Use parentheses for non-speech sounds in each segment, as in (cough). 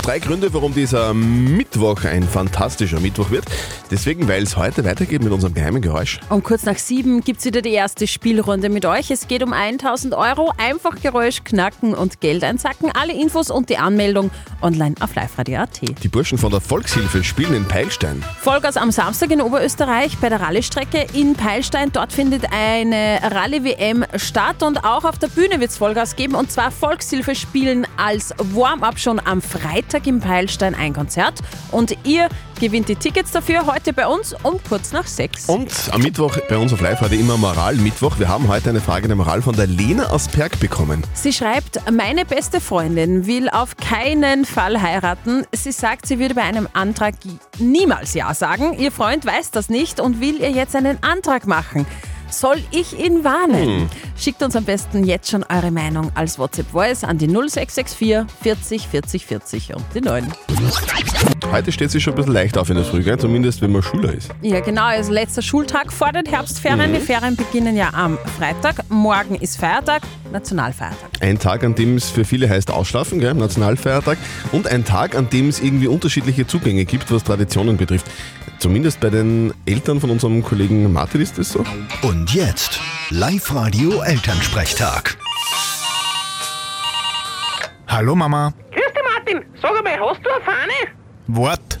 Drei Gründe, warum dieser Mittwoch ein fantastischer Mittwoch wird. Deswegen, weil es heute weitergeht mit unserem geheimen Geräusch. Um kurz nach sieben gibt es wieder die erste Spielrunde mit euch. Es geht um 1000 Euro. Einfach Geräusch knacken und Geld einsacken. Alle Infos und die Anmeldung online auf liveradio.at. Die Burschen von der Volkshilfe spielen in Peilstein. Vollgas am Samstag in Oberösterreich bei der Rallye-Strecke in Peilstein. Dort findet eine Rallye-WM statt und auch auf der Bühne wird es Vollgas geben. Und zwar Volkshilfe spielen als Warm-up schon am Freitag im Peilstein ein Konzert. Und ihr gewinnt die Tickets dafür heute bei uns um kurz nach sechs. Und am Mittwoch bei uns auf Live heute immer Moral-Mittwoch. Wir haben heute eine Frage der Moral von der Lena aus Perg bekommen. Sie schreibt, meine beste Freundin will auf keinen Fall heiraten. Sie sagt, sie würde bei einem Antrag niemals Ja sagen. Ihr Freund weiß das nicht und will ihr jetzt einen Antrag machen. Soll ich ihn warnen? Schickt uns am besten jetzt schon eure Meinung als WhatsApp-Voice an die 0664 40 40 40 und die 9. Heute steht sie schon ein bisschen leicht auf in der Früh, gell? zumindest wenn man Schüler ist. Ja, genau, also letzter Schultag vor den Herbstferien. Die Ferien beginnen ja am Freitag. Morgen ist Feiertag, Nationalfeiertag. Ein Tag, an dem es für viele heißt Ausschlafen, gell? Nationalfeiertag. Und ein Tag, an dem es irgendwie unterschiedliche Zugänge gibt, was Traditionen betrifft. Zumindest bei den Eltern von unserem Kollegen Martin ist das so. Und jetzt Live-Radio Elternsprechtag. Hallo Mama. Grüß dich, Martin. Sag einmal, hast du eine Fahne? Wart.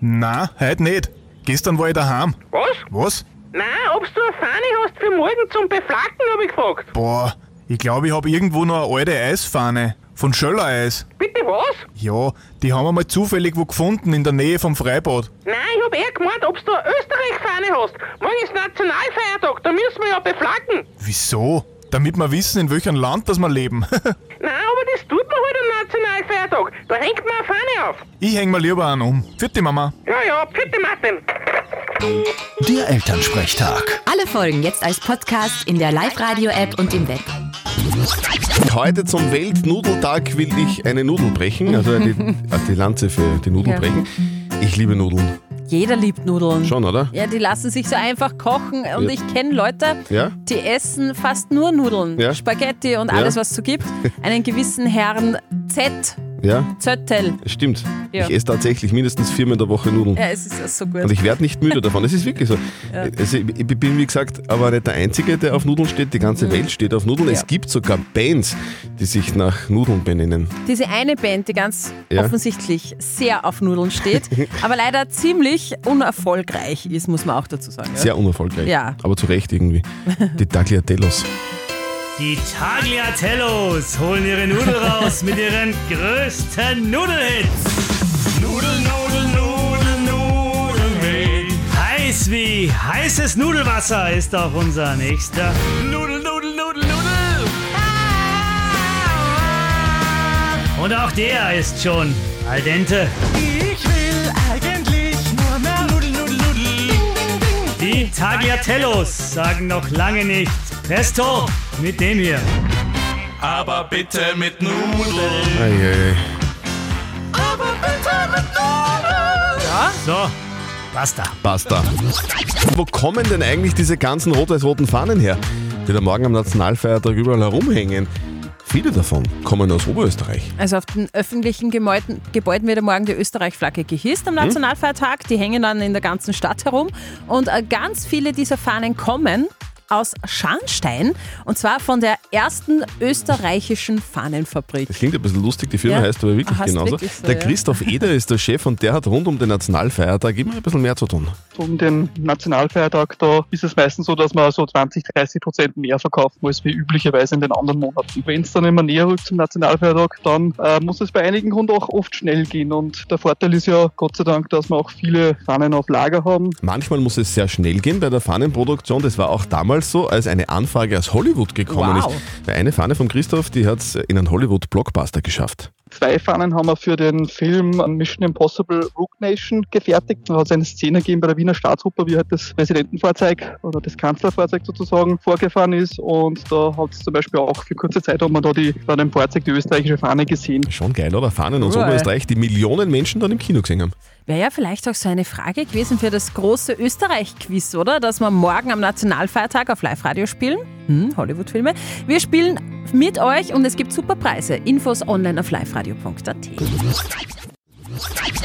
Na, heute nicht. Gestern war ich daheim. Was? Was? Nein, ob du eine Fahne hast für morgen zum Beflacken, habe ich gefragt. Boah, ich glaube, ich habe irgendwo noch eine alte Eisfahne. Von Schöller-Eis. Bitte was? Ja, die haben wir mal zufällig wo gefunden in der Nähe vom Freibad. Nein, hab eher gemeint, ob du eine Österreich-Fahne hast. Morgen ist Nationalfeiertag, da müssen wir ja beflacken. Wieso? Damit wir wissen, in welchem Land das wir leben. (laughs) Nein, aber das tut man halt am Nationalfeiertag. Da hängt man eine Fahne auf. ich häng mir lieber einen um. Vierte Mama. Ja, ja, bitte, Martin. Der Elternsprechtag. Alle Folgen jetzt als Podcast in der Live-Radio-App und im Web. Heute zum Weltnudeltag will ich eine Nudel brechen, also die, (laughs) die Lanze für die Nudel Ja. brechen. Ich liebe Nudeln. Jeder liebt Nudeln. Schon, oder? Ja, die lassen sich so einfach kochen und Ja. ich kenne Leute, Ja? die essen fast nur Nudeln, Ja. Spaghetti und alles, was es so gibt. (laughs) Einen gewissen Herrn Z, Ja, Zöttel. stimmt. Ja. Ich esse tatsächlich mindestens viermal in der Woche Nudeln. Ja, es ist ja so gut. Und ich werde nicht müde davon. Es ist wirklich so. Also ich, ich bin, wie gesagt, aber nicht der Einzige, der auf Nudeln steht. Die ganze Welt steht auf Nudeln. Es Ja. gibt sogar Bands, die sich nach Nudeln benennen. Diese eine Band, die ganz Ja. offensichtlich sehr auf Nudeln steht, (laughs) aber leider ziemlich unerfolgreich ist, muss man auch dazu sagen. Ja? Sehr unerfolgreich. Ja. Aber zu Recht irgendwie. Die Tagliatellos. Die Tagliatellos holen ihre Nudel raus mit ihren größten Nudelhits. Nudeln, Nudeln, Nudeln mit. Heiß wie heißes Nudelwasser ist auch unser nächster Nudel, Nudel, Nudel, Nudel. Und auch der ist schon al dente. Ich will eigentlich nur mehr Nudel, Nudel, Nudel. Die Tagliatellos sagen noch lange nicht Presto mit dem hier. Aber bitte mit Nudeln. Eieiei. So, basta. Basta. Wo kommen denn eigentlich diese ganzen rot-weiß-roten Fahnen her, die da morgen am Nationalfeiertag überall herumhängen? Viele davon kommen aus Oberösterreich. Also auf den öffentlichen Gebäuden, Gebäuden wird ja morgen die Österreich-Flagge gehisst am Nationalfeiertag. Die hängen dann in der ganzen Stadt herum. Und äh, ganz viele dieser Fahnen kommen aus Scharnstein und zwar von der ersten österreichischen Fahnenfabrik. Das klingt ein bisschen lustig, die Firma Ja. heißt aber wirklich genauso. wirklich so, der. Christoph Eder ist der Chef und der hat rund um den Nationalfeiertag immer ein bisschen mehr zu tun. Um den Nationalfeiertag, da ist es meistens so, dass man so 20, 30 Prozent mehr verkauft als wie üblicherweise in den anderen Monaten. Wenn es dann immer näher rückt zum Nationalfeiertag, dann äh, muss es bei einigen Kunden auch oft schnell gehen. Und der Vorteil ist ja Gott sei Dank, dass wir auch viele Fahnen auf Lager haben. Manchmal muss es sehr schnell gehen bei der Fahnenproduktion. Das war auch damals so, als eine Anfrage aus Hollywood gekommen Wow. ist. Weil eine Fahne von Christoph, die hat es in einen Hollywood-Blockbuster geschafft. Zwei Fahnen haben wir für den Film Mission Impossible Rogue Nation gefertigt. Da hat es eine Szene gegeben bei der Wiener Staatsoper, wie halt das Präsidentenfahrzeug oder das Kanzlerfahrzeug sozusagen vorgefahren ist. Und da hat es zum Beispiel auch für kurze Zeit hat man da die, bei dem Fahrzeug die österreichische Fahne gesehen. Schon geil, oder? Fahnen aus Cool. Oberösterreich, die Millionen Menschen dann im Kino gesehen haben. Wäre ja vielleicht auch so eine Frage gewesen für das große Österreich-Quiz, oder? Dass wir morgen am Nationalfeiertag auf Live-Radio spielen. Hm, Hollywood-Filme. Wir spielen mit euch und es gibt super Preise. Infos online auf liveradio.at.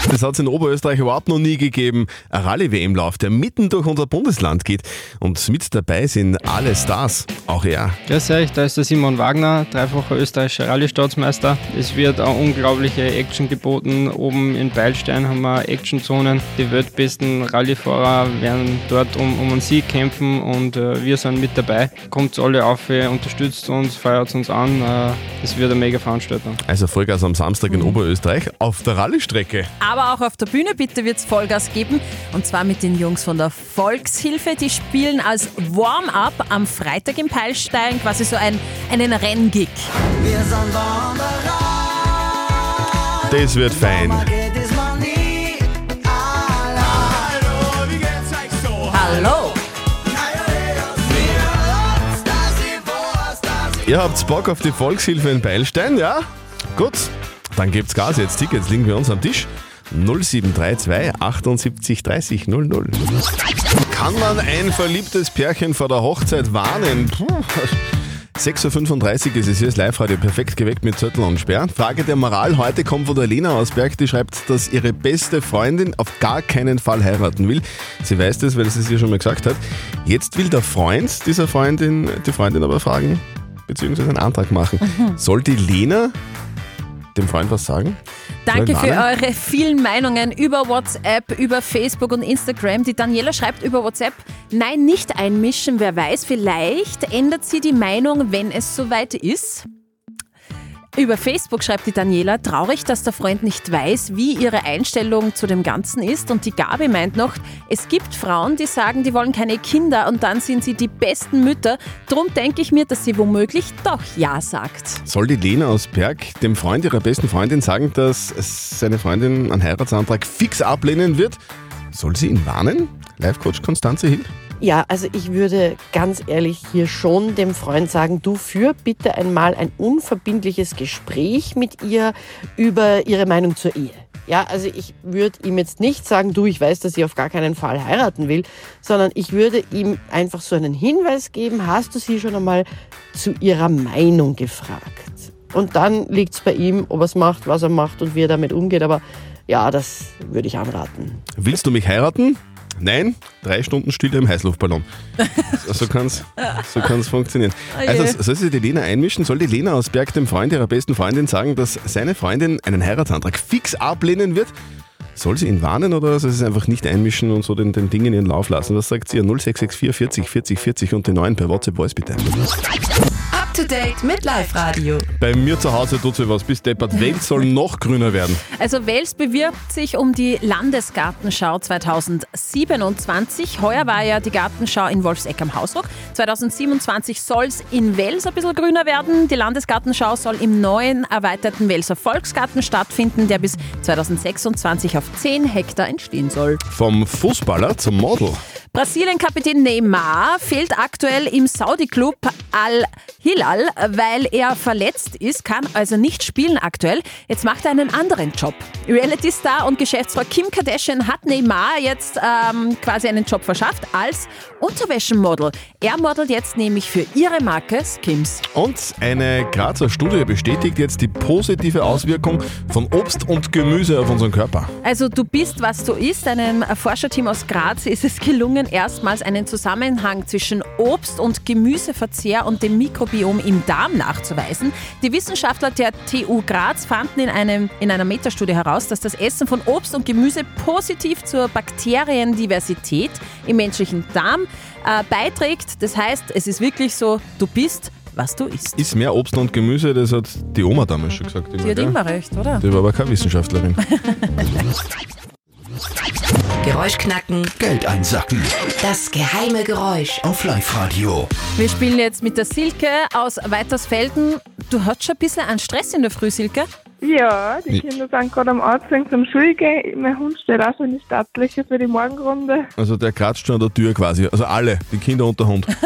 Das hat es in Oberösterreich überhaupt noch nie gegeben. Ein Rallye-WM-Lauf, der mitten durch unser Bundesland geht. Und mit dabei sind alle Stars. Auch er. Grüß euch, da ist der Simon Wagner, dreifacher österreichischer Rallye-Staatsmeister. Es wird eine unglaubliche Action geboten. Oben in Beilstein haben wir Actionzonen. Die weltbesten Rallyefahrer werden dort um, um einen Sieg kämpfen und äh, wir sind mit dabei. Kommt alle auf, äh, unterstützt uns, feiert uns an. Äh, Es wird eine mega Veranstaltung. Also Vollgas am Samstag in Oberösterreich auf der Rallye-Strecke. Aber auch auf der Bühne bitte wird es Vollgas geben. Und zwar mit den Jungs von der Volkshilfe. Die spielen als Warm-up am Freitag im Peilstein quasi so ein, einen Renngig. Das wird fein. Hallo! Ihr habt Bock auf die Volkshilfe in Beilstein, ja? Gut, dann gibt's Gas jetzt. Tickets liegen bei uns am Tisch. 0732 78 30 00. Kann man ein verliebtes Pärchen vor der Hochzeit warnen? Puh. 6.35 Uhr ist es hier, das Live-Radio perfekt geweckt mit Zettel und Sperr. Frage der Moral heute kommt von der Lena aus Berg, die schreibt, dass ihre beste Freundin auf gar keinen Fall heiraten will. Sie weiß das, weil sie es ihr schon mal gesagt hat. Jetzt will der Freund dieser Freundin die Freundin aber fragen, beziehungsweise einen Antrag machen. Soll die Lena dem Freund was sagen? Danke für eure vielen Meinungen über WhatsApp, über Facebook und Instagram. Die Daniela schreibt über WhatsApp, nein, nicht einmischen, wer weiß, vielleicht ändert sie die Meinung, wenn es soweit ist. Über Facebook schreibt die Daniela, traurig, dass der Freund nicht weiß, wie ihre Einstellung zu dem Ganzen ist. Und die Gabi meint noch, es gibt Frauen, die sagen, die wollen keine Kinder und dann sind sie die besten Mütter. Drum denke ich mir, dass sie womöglich doch Ja sagt. Soll die Lena aus Berg dem Freund ihrer besten Freundin sagen, dass seine Freundin einen Heiratsantrag fix ablehnen wird? Soll sie ihn warnen? Live-Coach Konstanze Hill? Ja, also ich würde ganz ehrlich hier schon dem Freund sagen, du führ bitte einmal ein unverbindliches Gespräch mit ihr über ihre Meinung zur Ehe. Ja, also ich würde ihm jetzt nicht sagen, du, ich weiß, dass sie auf gar keinen Fall heiraten will, sondern ich würde ihm einfach so einen Hinweis geben, hast du sie schon einmal zu ihrer Meinung gefragt? Und dann liegt es bei ihm, ob er es macht, was er macht und wie er damit umgeht, aber ja, das würde ich anraten. Willst du mich heiraten? Nein, drei Stunden Stille im Heißluftballon. So kann es so kann's funktionieren. Oh. Also soll sich die Lena einmischen? Soll die Lena aus Berg dem Freund ihrer besten Freundin sagen, dass seine Freundin einen Heiratsantrag fix ablehnen wird? Soll sie ihn warnen oder soll sie es einfach nicht einmischen und so den, den Ding in ihren Lauf lassen? Was sagt sie? 0664 40 40 40 und die 9 per WhatsApp Voice bitte. To date mit Live Radio. Bei mir zu Hause tut sie was, bis deppert. Welt soll (laughs) noch grüner werden. Also Wels bewirbt sich um die Landesgartenschau 2027. Heuer war ja die Gartenschau in Wolfseck am Hausruck. 2027 soll es in Wels ein bisschen grüner werden. Die Landesgartenschau soll im neuen erweiterten Welser Volksgarten stattfinden, der bis 2026 auf 10 Hektar entstehen soll. Vom Fußballer zum Model. Brasilien-Kapitän Neymar fehlt aktuell im Saudi-Club Al-Hilal, weil er verletzt ist, kann also nicht spielen aktuell. Jetzt macht er einen anderen Job. Reality-Star und Geschäftsfrau Kim Kardashian hat Neymar jetzt ähm, quasi einen Job verschafft als Unterwäschenmodel. Er modelt jetzt nämlich für ihre Marke Skims. Und eine Grazer Studie bestätigt jetzt die positive Auswirkung von Obst und Gemüse auf unseren Körper. Also du bist, was du isst. Einem Forscherteam aus Graz ist es gelungen, erstmals einen Zusammenhang zwischen Obst- und Gemüseverzehr und dem Mikrobiom im Darm nachzuweisen. Die Wissenschaftler der TU Graz fanden in, einem, in einer Metastudie heraus, dass das Essen von Obst und Gemüse positiv zur Bakteriendiversität im menschlichen Darm äh, beiträgt. Das heißt, es ist wirklich so, du bist, was du isst. Ist mehr Obst und Gemüse, das hat die Oma damals schon gesagt. Die hat gell? immer recht, oder? Die war aber keine Wissenschaftlerin. (laughs) Geräusch knacken. Geld einsacken. Das geheime Geräusch. Auf Live-Radio. Wir spielen jetzt mit der Silke aus Weitersfelden. Du hast schon ein bisschen an Stress in der Früh, Silke? Ja, die Kinder sind gerade am Anziehen zum Schulgehen. Mein Hund steht auch schon in die Stadtliche für die Morgenrunde. Also der kratzt schon an der Tür quasi. Also alle, die Kinder und der Hund. (laughs)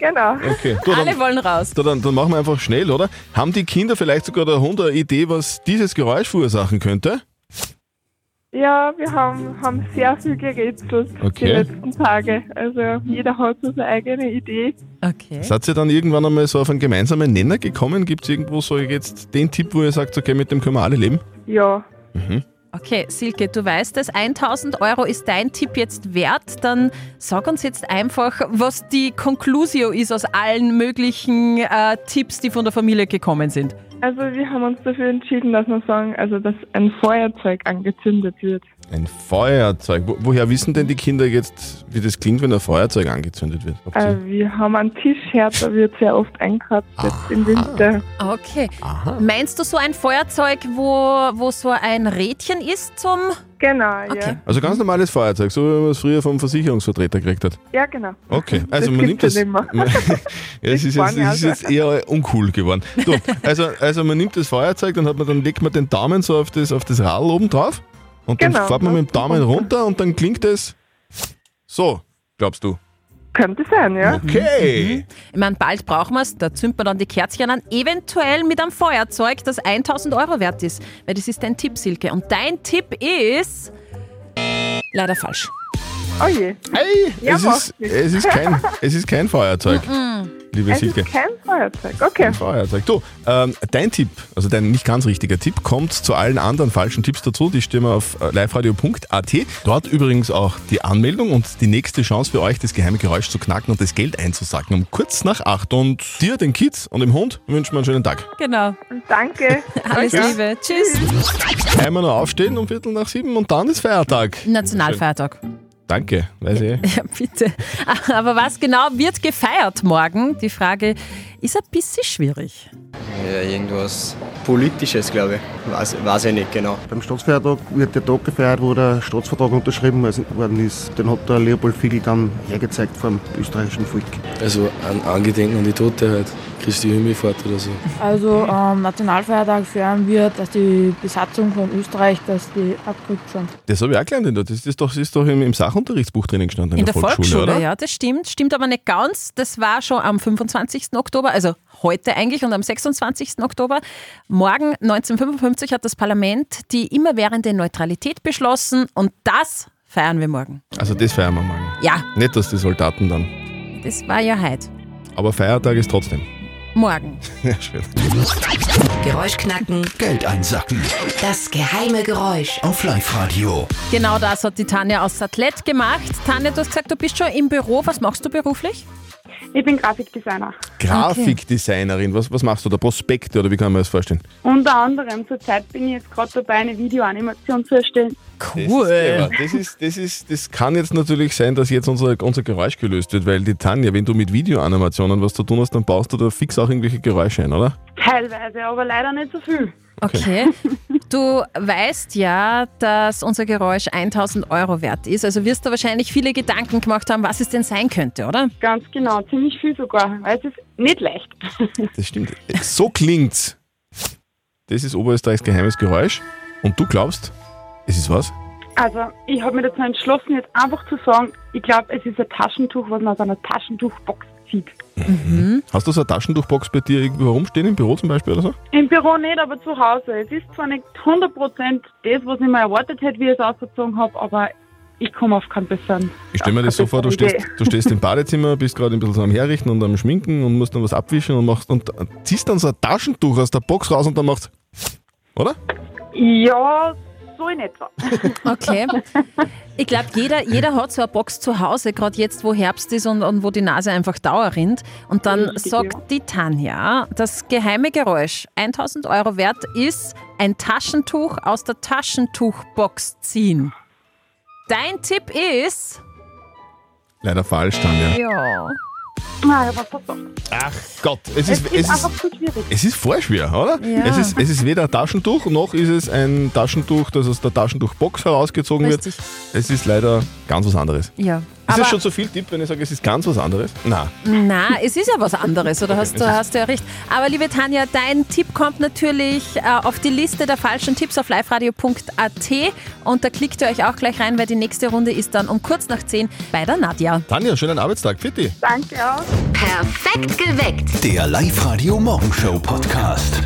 Genau. Okay, du, dann, Alle wollen raus. da, dann, dann machen wir einfach schnell, oder? Haben die Kinder vielleicht sogar der Hund eine Idee, was dieses Geräusch verursachen könnte? Ja, wir haben, haben sehr viel gerätselt die Okay. letzten Tage. Also jeder hat so seine eigene Idee. Okay. Seid ihr dann irgendwann einmal so auf einen gemeinsamen Nenner gekommen? Gibt es irgendwo so jetzt den Tipp, wo ihr sagt, okay, mit dem können wir alle leben? Ja. Mhm. Okay, Silke, du weißt es, 1000 Euro ist dein Tipp jetzt wert. Dann sag uns jetzt einfach, was die Conclusio ist aus allen möglichen äh, Tipps, die von der Familie gekommen sind. Also wir haben uns dafür entschieden, dass wir sagen, also dass ein Feuerzeug angezündet wird. Ein Feuerzeug. Wo, woher wissen denn die Kinder jetzt, wie das klingt, wenn ein Feuerzeug angezündet wird? Äh, wir haben einen Tischherd, da wird sehr oft eingekratzt jetzt im Winter. Okay. Meinst du so ein Feuerzeug, wo, wo so ein Rädchen ist zum. Genau, ja. Also ganz normales Feuerzeug, so wie man es früher vom Versicherungsvertreter gekriegt hat. Ja, genau. Okay, also Das man nimmt gibt's das. ja nicht Man, (laughs) ja, es ist, jetzt, es ist jetzt eher uncool geworden. Du, also, also man nimmt das Feuerzeug, dann, hat man, dann legt man den Daumen so auf das, auf das Rad oben drauf und dann Genau, fährt man mit dem Daumen runter und dann klingt es so, glaubst du? Könnte sein, ja. Okay. Ich meine, bald brauchen wir es, da zündet man dann die Kerzchen an, eventuell mit einem Feuerzeug, das 1000 Euro wert ist. Weil das ist dein Tipp, Silke. Und dein Tipp ist. Leider falsch. Oh je. Hey, Ja, es, ist, es, ist kein, (laughs) es ist kein Feuerzeug, liebe Es Silke. ist kein Feuerzeug. Okay. Kein Feuerzeug. Du, ähm, dein Tipp, also dein nicht ganz richtiger Tipp, kommt zu allen anderen falschen Tipps dazu. Die stehen wir auf äh, liveradio.at. Dort übrigens auch die Anmeldung und die nächste Chance für euch, das geheime Geräusch zu knacken und das Geld einzusacken um kurz nach acht. Und dir, den Kids und dem Hund wünschen wir einen schönen Tag. Genau. Danke. (laughs) Alles Tschüss. Liebe. Tschüss. Einmal noch aufstehen um Viertel nach sieben und dann ist Feiertag. Nationalfeiertag. Danke, weiß ich. Ja, bitte. Aber was genau wird gefeiert morgen? Die Frage ist ein bisschen schwierig. Ja, irgendwas Politisches, glaube ich. Weiß, weiß ich nicht genau. Beim Staatsfeiertag wird der Tag gefeiert, wo der Staatsvertrag unterschrieben worden ist. Den hat der Leopold Figl dann hergezeigt vom österreichischen Volk. Also an Angedenken an die Tote halt. Christi Himmelfahrt oder so. Also am Nationalfeiertag feiern wir, dass die Besatzung von Österreich, dass die abgerückt sind. Das habe ich auch gelernt. Das ist, das doch, das ist doch im, im Sachunterrichtsbuch drinnen gestanden. In der Volksschule, oder? ja, das stimmt. Stimmt aber nicht ganz. Das war schon am 25. Oktober, also heute eigentlich und am 26. Oktober. Morgen 1955 hat das Parlament die immerwährende Neutralität beschlossen und das feiern wir morgen. Also das feiern wir morgen. Ja, Nicht, dass die Soldaten dann. das war ja heute. Aber Feiertag ist trotzdem. Morgen. (laughs) Ja, schön. Geräusch knacken, Geld einsacken. das geheime Geräusch. Auf Live-Radio. Genau das hat die Tanja aus Satellite gemacht. Tanja, du hast gesagt, du bist schon im Büro. Was machst du beruflich? Ich bin Grafikdesigner. Grafikdesignerin, was, was machst du da? Prospekte oder wie kann man das vorstellen? Unter anderem zurzeit bin ich jetzt gerade dabei, eine Videoanimation zu erstellen. Cool. Das, ist, das, ist, das kann jetzt natürlich sein, dass jetzt unser, unser Geräusch gelöst wird, weil die Tanja, wenn du mit Videoanimationen was zu tun hast, dann baust du da fix auch irgendwelche Geräusche ein, oder? Teilweise, aber leider nicht so viel. Okay. (laughs) Du weißt ja, dass unser Geräusch 1000 Euro wert ist. Also wirst du wahrscheinlich viele Gedanken gemacht haben, was es denn sein könnte, oder? Ganz genau, ziemlich viel sogar, weil es ist nicht leicht. (laughs) Das stimmt. So klingt's. Das ist Oberösterreichs geheimes Geräusch. Und du glaubst, es ist was? Also, ich habe mich dazu entschlossen, jetzt einfach zu sagen, ich glaube, es ist ein Taschentuch, was man aus einer Taschentuchbox zieht. Hast du so eine Taschentuchbox bei dir irgendwo herumstehen, im Büro zum Beispiel oder so? Im Büro nicht, aber zu Hause. Es ist zwar nicht 100% das, was ich mir erwartet hätte, wie ich es ausgezogen habe, aber ich komme auf keinen besseren. Ich stelle mir das so vor, du stehst, du stehst im (laughs) Badezimmer, bist gerade ein bisschen so am Herrichten und am Schminken und musst dann was abwischen und machst und ziehst dann so ein Taschentuch aus der Box raus und dann machst. Oder? Ja, so in etwa. (laughs) Okay. Ich glaube, jeder, jeder hat so eine Box zu Hause, gerade jetzt, wo Herbst ist und, und wo die Nase einfach Dauer rinnt. Und dann Richtig, sagt ja. die Tanja, das geheime Geräusch, 1000 Euro wert, ist ein Taschentuch aus der Taschentuchbox ziehen. Dein Tipp ist. Leider falsch, Tanja. Ja. Nein, aber verdammt. Ach Gott, es Es ist, es ist, einfach zu schwierig. es ist voll schwer, oder? Ja. Es, ist, es ist weder ein Taschentuch, noch ist es ein Taschentuch, das aus der Taschentuchbox herausgezogen Richtig. wird. Es ist leider ganz was anderes. Ja. Ist Aber- das schon zu viel Tipp, wenn ich sage, es ist ganz was anderes? Na. Na, es ist ja was anderes, oder hast, es du, hast du ja recht. Aber liebe Tanja, dein Tipp kommt natürlich äh, auf die Liste der falschen Tipps auf liveradio.at und da klickt ihr euch auch gleich rein, weil die nächste Runde ist dann um kurz nach 10 bei der Nadja. Tanja, schönen Arbeitstag. Fitti. Danke auch. Perfekt geweckt. Der Live-Radio Morgenshow Podcast.